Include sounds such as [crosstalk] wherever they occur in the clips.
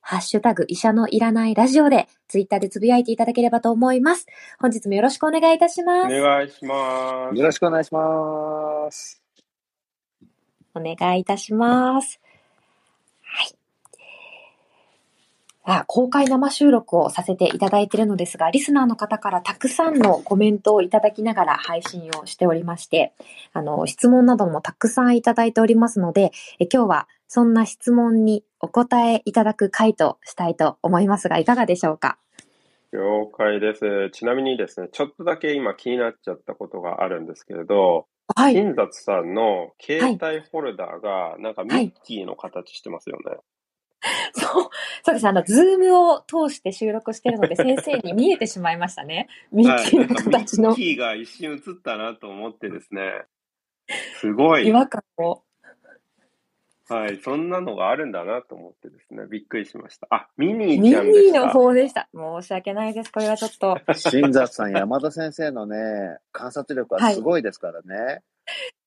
ハッシュタグ医者のいらないラジオでツイッターでつぶやいていただければと思います。本日もよろしくお願いいたします。お願いします。よろしくお願いします。お願いいたします。はい。あ公開生収録をさせていただいているのですが、リスナーの方からたくさんのコメントをいただきながら配信をしておりまして、あの、質問などもたくさんいただいておりますので、え今日はそんな質問にお答えいただく回としたいと思いますが、いかがでしょうか？了解です。ちなみにですね、ちょっとだけ今気になっちゃったことがあるんですけれど、はい。金雑さんの携帯ホルダーが、なんかミッキーの形してますよね。はい [laughs] そう、そうです。あの、ズームを通して収録してるので、先生に見えてしまいましたね。[laughs] ミッキーの形の。ミッキーが一瞬映ったなと思ってですね。すごい。違和感をはい、そんなのがあるんだなと思ってですね、びっくりしました。あ、ミニーちゃんでミニーの方でした。申し訳ないです。これはちょっと。新雑さん、山田先生のね、[laughs] 観察力はすごいですからね。はい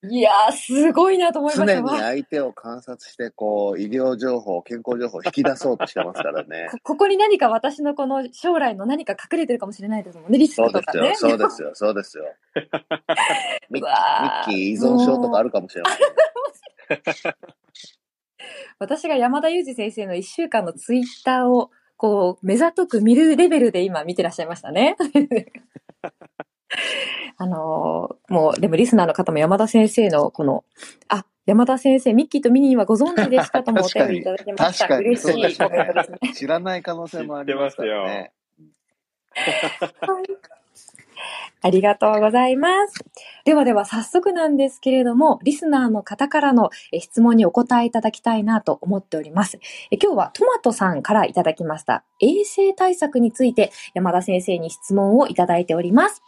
いやー、すごいなと思いました。常に相手を観察して、こう、医療情報、健康情報を引き出そうとしてますからね [laughs] こ。ここに何か私のこの将来の何か隠れてるかもしれないですもんね、リスクとかね。そうですよ、そうですよ、そうですよ。[laughs] ミッキー依存症とかあるかもしれない。私が山田裕二先生の1週間のツイッターを、こう、目ざとく見るレベルで今見てらっしゃいましたね。[laughs] あのー、もう、でもリスナーの方も山田先生のこの、あ、山田先生、ミッキーとミニーはご存知でしたともお便りいただきました。嬉しいね。知らない可能性もありますよね。はい [laughs] ありがとうございます。ではでは早速なんですけれども、リスナーの方からの質問にお答えいただきたいなと思っております。今日はトマトさんからいただきました衛生対策について山田先生に質問をいただいております。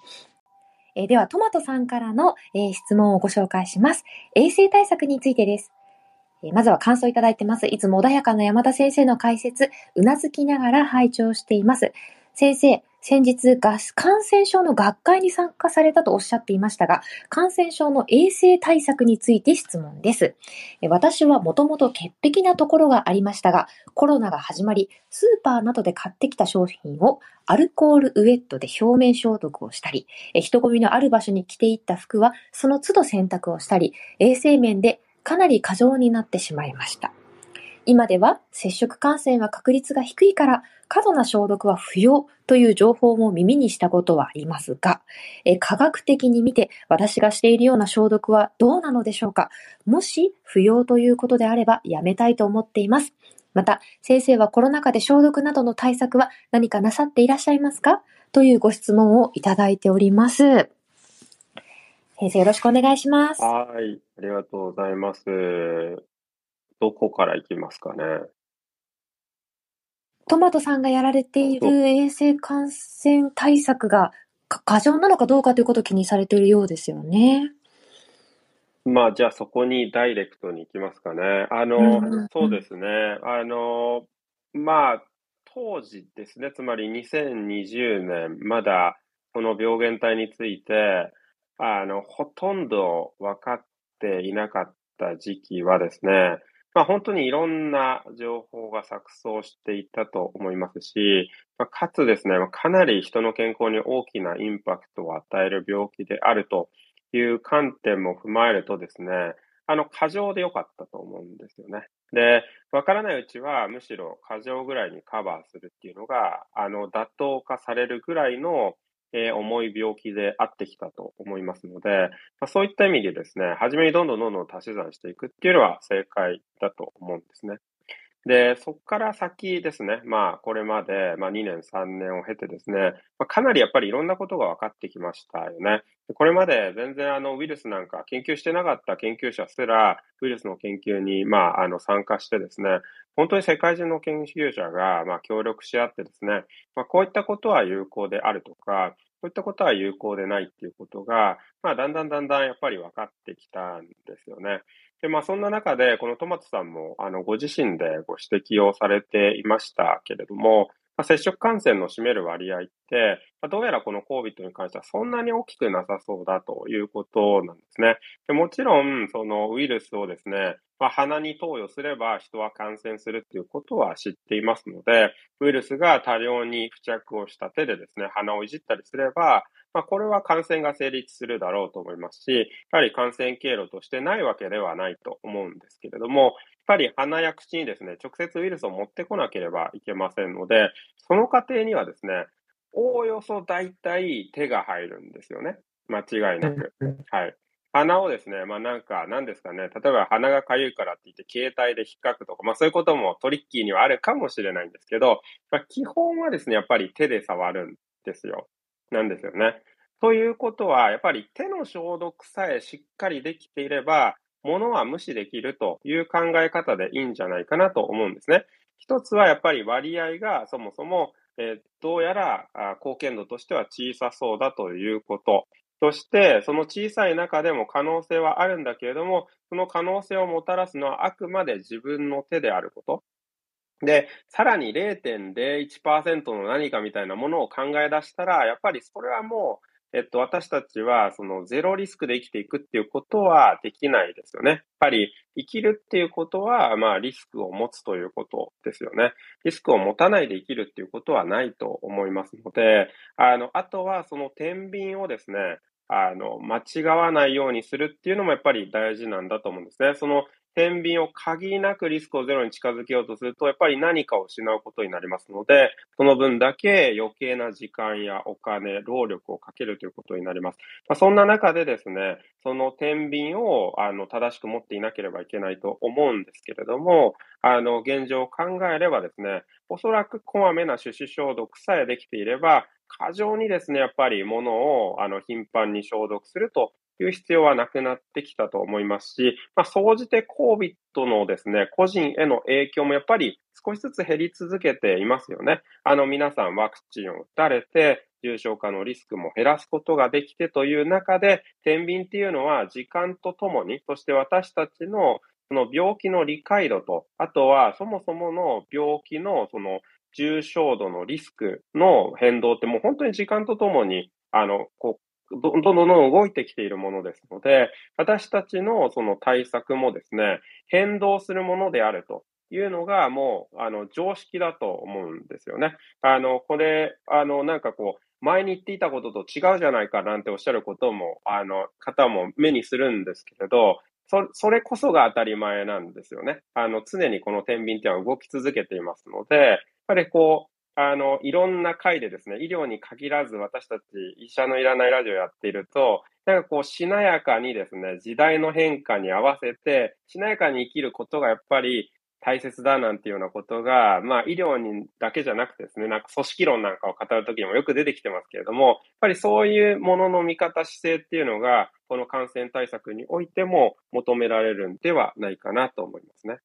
えではトマトさんからの質問をご紹介します。衛生対策についてです。まずは感想いただいてます。いつも穏やかな山田先生の解説、うなずきながら拝聴しています。先生、先日、感染症の学会に参加されたとおっしゃっていましたが、感染症の衛生対策について質問です。私はもともと潔癖なところがありましたが、コロナが始まり、スーパーなどで買ってきた商品をアルコールウェットで表面消毒をしたり、人混みのある場所に着ていった服はその都度洗濯をしたり、衛生面でかなり過剰になってしまいました。今では接触感染は確率が低いから過度な消毒は不要という情報も耳にしたことはありますが、え科学的に見て私がしているような消毒はどうなのでしょうか？もし不要ということであればやめたいと思っています。また、先生はコロナ禍で消毒などの対策は何かなさっていらっしゃいますか？というご質問をいただいております。先生よろしくお願いします。はい。ありがとうございます。どこから行きますかね？トマトさんがやられている衛生感染対策が過剰なのかどうかということを気にされているようですよね。まあ、じゃあそこにダイレクトに行きますかね。あの、そうですね。あの、まあ、当時ですね、つまり2020年、まだこの病原体について、あの、ほとんど分かっていなかった時期はですね、まあ、本当にいろんな情報が錯綜していたと思いますし、まあ、かつですね、かなり人の健康に大きなインパクトを与える病気であるという観点も踏まえるとですね、あの、過剰で良かったと思うんですよね。で、わからないうちは、むしろ過剰ぐらいにカバーするっていうのが、あの、妥当化されるぐらいのえー、重い病気であってきたと思いますので、まあ、そういった意味でですね、初めにどんどんどんどん足し算していくっていうのは正解だと思うんですね。で、そこから先ですね、まあ、これまで、まあ、2年、3年を経てですね、まあ、かなりやっぱりいろんなことが分かってきましたよね。これまで全然あのウイルスなんか研究してなかった研究者すら、ウイルスの研究に、まあ、あの参加してですね、本当に世界中の研究者が、まあ、協力し合ってですね、まあ、こういったことは有効であるとか、そういったことは有効でないっていうことが、まあ、だんだんだんだんやっぱり分かってきたんですよね。で、まあ、そんな中で、このトマトさんも、あの、ご自身でご指摘をされていましたけれども、まあ、接触感染の占める割合って、ま、どうやらこの COVID に関してはそんなに大きくなさそうだということなんですね。でもちろん、そのウイルスをですね、まあ、鼻に投与すれば人は感染するっていうことは知っていますので、ウイルスが多量に付着をした手でですね、鼻をいじったりすれば、まあ、これは感染が成立するだろうと思いますし、やはり感染経路としてないわけではないと思うんですけれども、やっぱり鼻や口にですね、直接ウイルスを持ってこなければいけませんので、その過程にはですね、おおよそ大体手が入るんですよね。間違いなく。はい。鼻をですね、まあなんか、なんですかね、例えば鼻が痒いからって言って携帯で引っかくとか、まあそういうこともトリッキーにはあるかもしれないんですけど、まあ、基本はですね、やっぱり手で触るんですよ。なんですよね。ということは、やっぱり手の消毒さえしっかりできていれば、物は無視できるという考え方でいいんじゃないかなと思うんですね。一つはやっぱり割合がそもそも、えー、どうやら貢献度としては小さそうだということ。そして、その小さい中でも可能性はあるんだけれども、その可能性をもたらすのはあくまで自分の手であること。で、さらに0.01%の何かみたいなものを考え出したら、やっぱりそれはもう、えっと、私たちは、そのゼロリスクで生きていくっていうことはできないですよね。やっぱり生きるっていうことは、まあ、リスクを持つということですよね。リスクを持たないで生きるっていうことはないと思いますので、あの、あとはその天秤をですね、あの、間違わないようにするっていうのもやっぱり大事なんだと思うんですね。その天秤を限りなくリスクをゼロに近づけようとすると、やっぱり何かを失うことになりますので、その分だけ余計な時間やお金、労力をかけるということになります。まあ、そんな中でですね、その天秤をあの正しく持っていなければいけないと思うんですけれども、あの、現状を考えればですね、おそらくこまめな手指消毒さえできていれば、過剰にですね、やっぱり物をあの頻繁に消毒するという必要はなくなってきたと思いますし、まあ、総じて COVID のですね、個人への影響もやっぱり少しずつ減り続けていますよね。あの皆さんワクチンを打たれて、重症化のリスクも減らすことができてという中で、天秤っていうのは時間とともに、そして私たちのその病気の理解度と、あとはそもそもの病気のその重症度のリスクの変動ってもう本当に時間とともに、あの、こう、どんどんどんどん動いてきているものですので、私たちのその対策もですね、変動するものであるというのがもう、あの、常識だと思うんですよね。あの、これ、あの、なんかこう、前に言っていたことと違うじゃないかなんておっしゃることも、あの、方も目にするんですけれど、そそれこそが当たり前なんですよね。あの、常にこの天秤っていうのは動き続けていますので、やっぱりこう、あの、いろんな回でですね、医療に限らず私たち医者のいらないラジオやっていると、なんかこう、しなやかにですね、時代の変化に合わせて、しなやかに生きることがやっぱり大切だなんていうようなことが、まあ医療にだけじゃなくてですね、なんか組織論なんかを語るときにもよく出てきてますけれども、やっぱりそういうものの見方姿勢っていうのが、この感染対策においても求められるんではないかなと思いますね。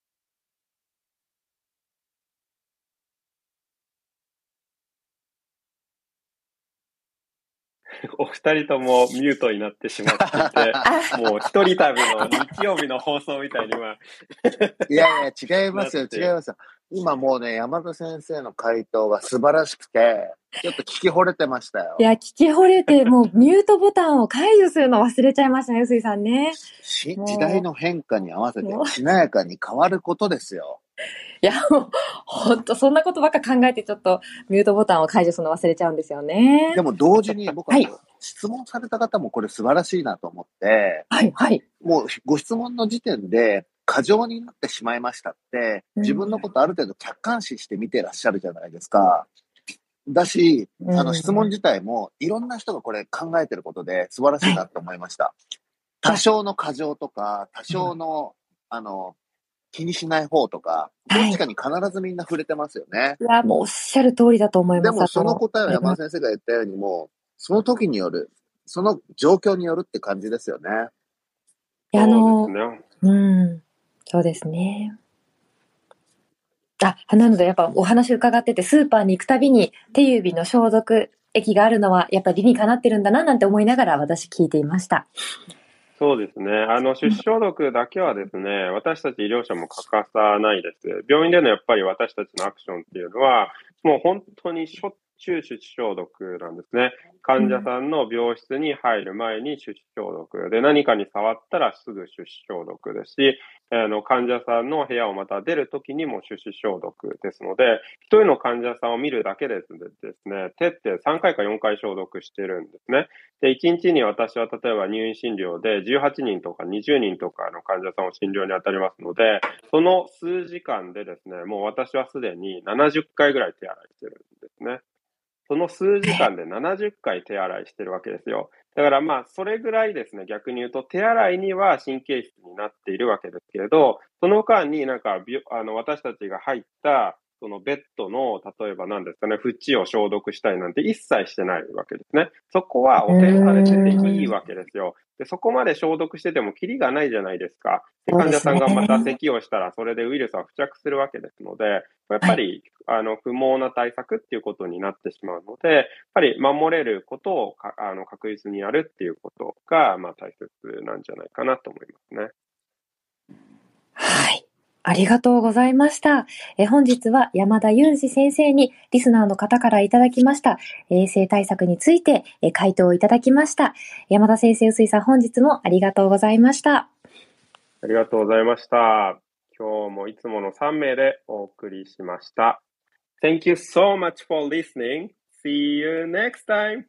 [laughs] お二人ともミュートになってしまっていて、[laughs] もう一人旅の日曜日の放送みたいには。[laughs] いやいや、違いますよ、違いますよ。今もうね、山田先生の回答が素晴らしくて、ちょっと聞き惚れてましたよ。いや、聞き惚れて、もうミュートボタンを解除するの忘れちゃいましたね、臼井さんね。時代の変化に合わせて、しなやかに変わることですよ。いや、もう、ほんと、そんなことばっか考えて、ちょっと、ミュートボタンを解除するの忘れちゃうんですよね。でも、同時に僕は、はい、質問された方もこれ素晴らしいなと思って、はい、はい。もう、ご質問の時点で、過剰になってしまいましたって、自分のことある程度客観視して見てらっしゃるじゃないですか。だし、あの質問自体もいろんな人がこれ考えてることで素晴らしいなと思いました。多少の過剰とか、多少の、あの、気にしない方とか、どっちかに必ずみんな触れてますよね。いや、もうおっしゃる通りだと思います。でもその答えは山田先生が言ったようにもう、その時による、その状況によるって感じですよね。いや、あの、そうですね。うん。そうですね。あ、なのでやっぱお話伺ってて、スーパーに行くたびに手指の消毒液があるのは、やっぱり理にかなってるんだななんて思いながら私聞いていました。そうですね。あの、手指消毒だけはですね、私たち医療者も欠かさないです。病院でのやっぱり私たちのアクションっていうのは、もう本当にしょっちゅう手指消毒なんですね。患者さんの病室に入る前に手指消毒。で、何かに触ったらすぐ手指消毒ですし、あの、患者さんの部屋をまた出るときにも手指消毒ですので、一人の患者さんを見るだけでですね、手って3回か4回消毒してるんですね。で、1日に私は例えば入院診療で18人とか20人とかの患者さんを診療に当たりますので、その数時間でですね、もう私はすでに70回ぐらい手洗いしてるんですね。その数時間で70回手洗いしてるわけですよ。だからまあ、それぐらいですね、逆に言うと、手洗いには神経質になっているわけですけれど、その間になんか、あの、私たちが入った、そのベッドの、例えば何ですかね、縁を消毒したりなんて一切してないわけですね。そこは汚染されてていいわけですよ。で、そこまで消毒しててもキリがないじゃないですか。で患者さんがまた咳をしたら、それでウイルスは付着するわけですので、やっぱり、あの、不毛な対策っていうことになってしまうので、やっぱり守れることをかあの確実にやるっていうことが、まあ大切なんじゃないかなと思いますね。はい。ありがとうございました。え本日は山田裕二先生にリスナーの方からいただきました衛生対策についてえ回答をいただきました。山田先生、臼井さん本日もありがとうございました。ありがとうございました。今日もいつもの3名でお送りしました。Thank you so much for listening. See you next time.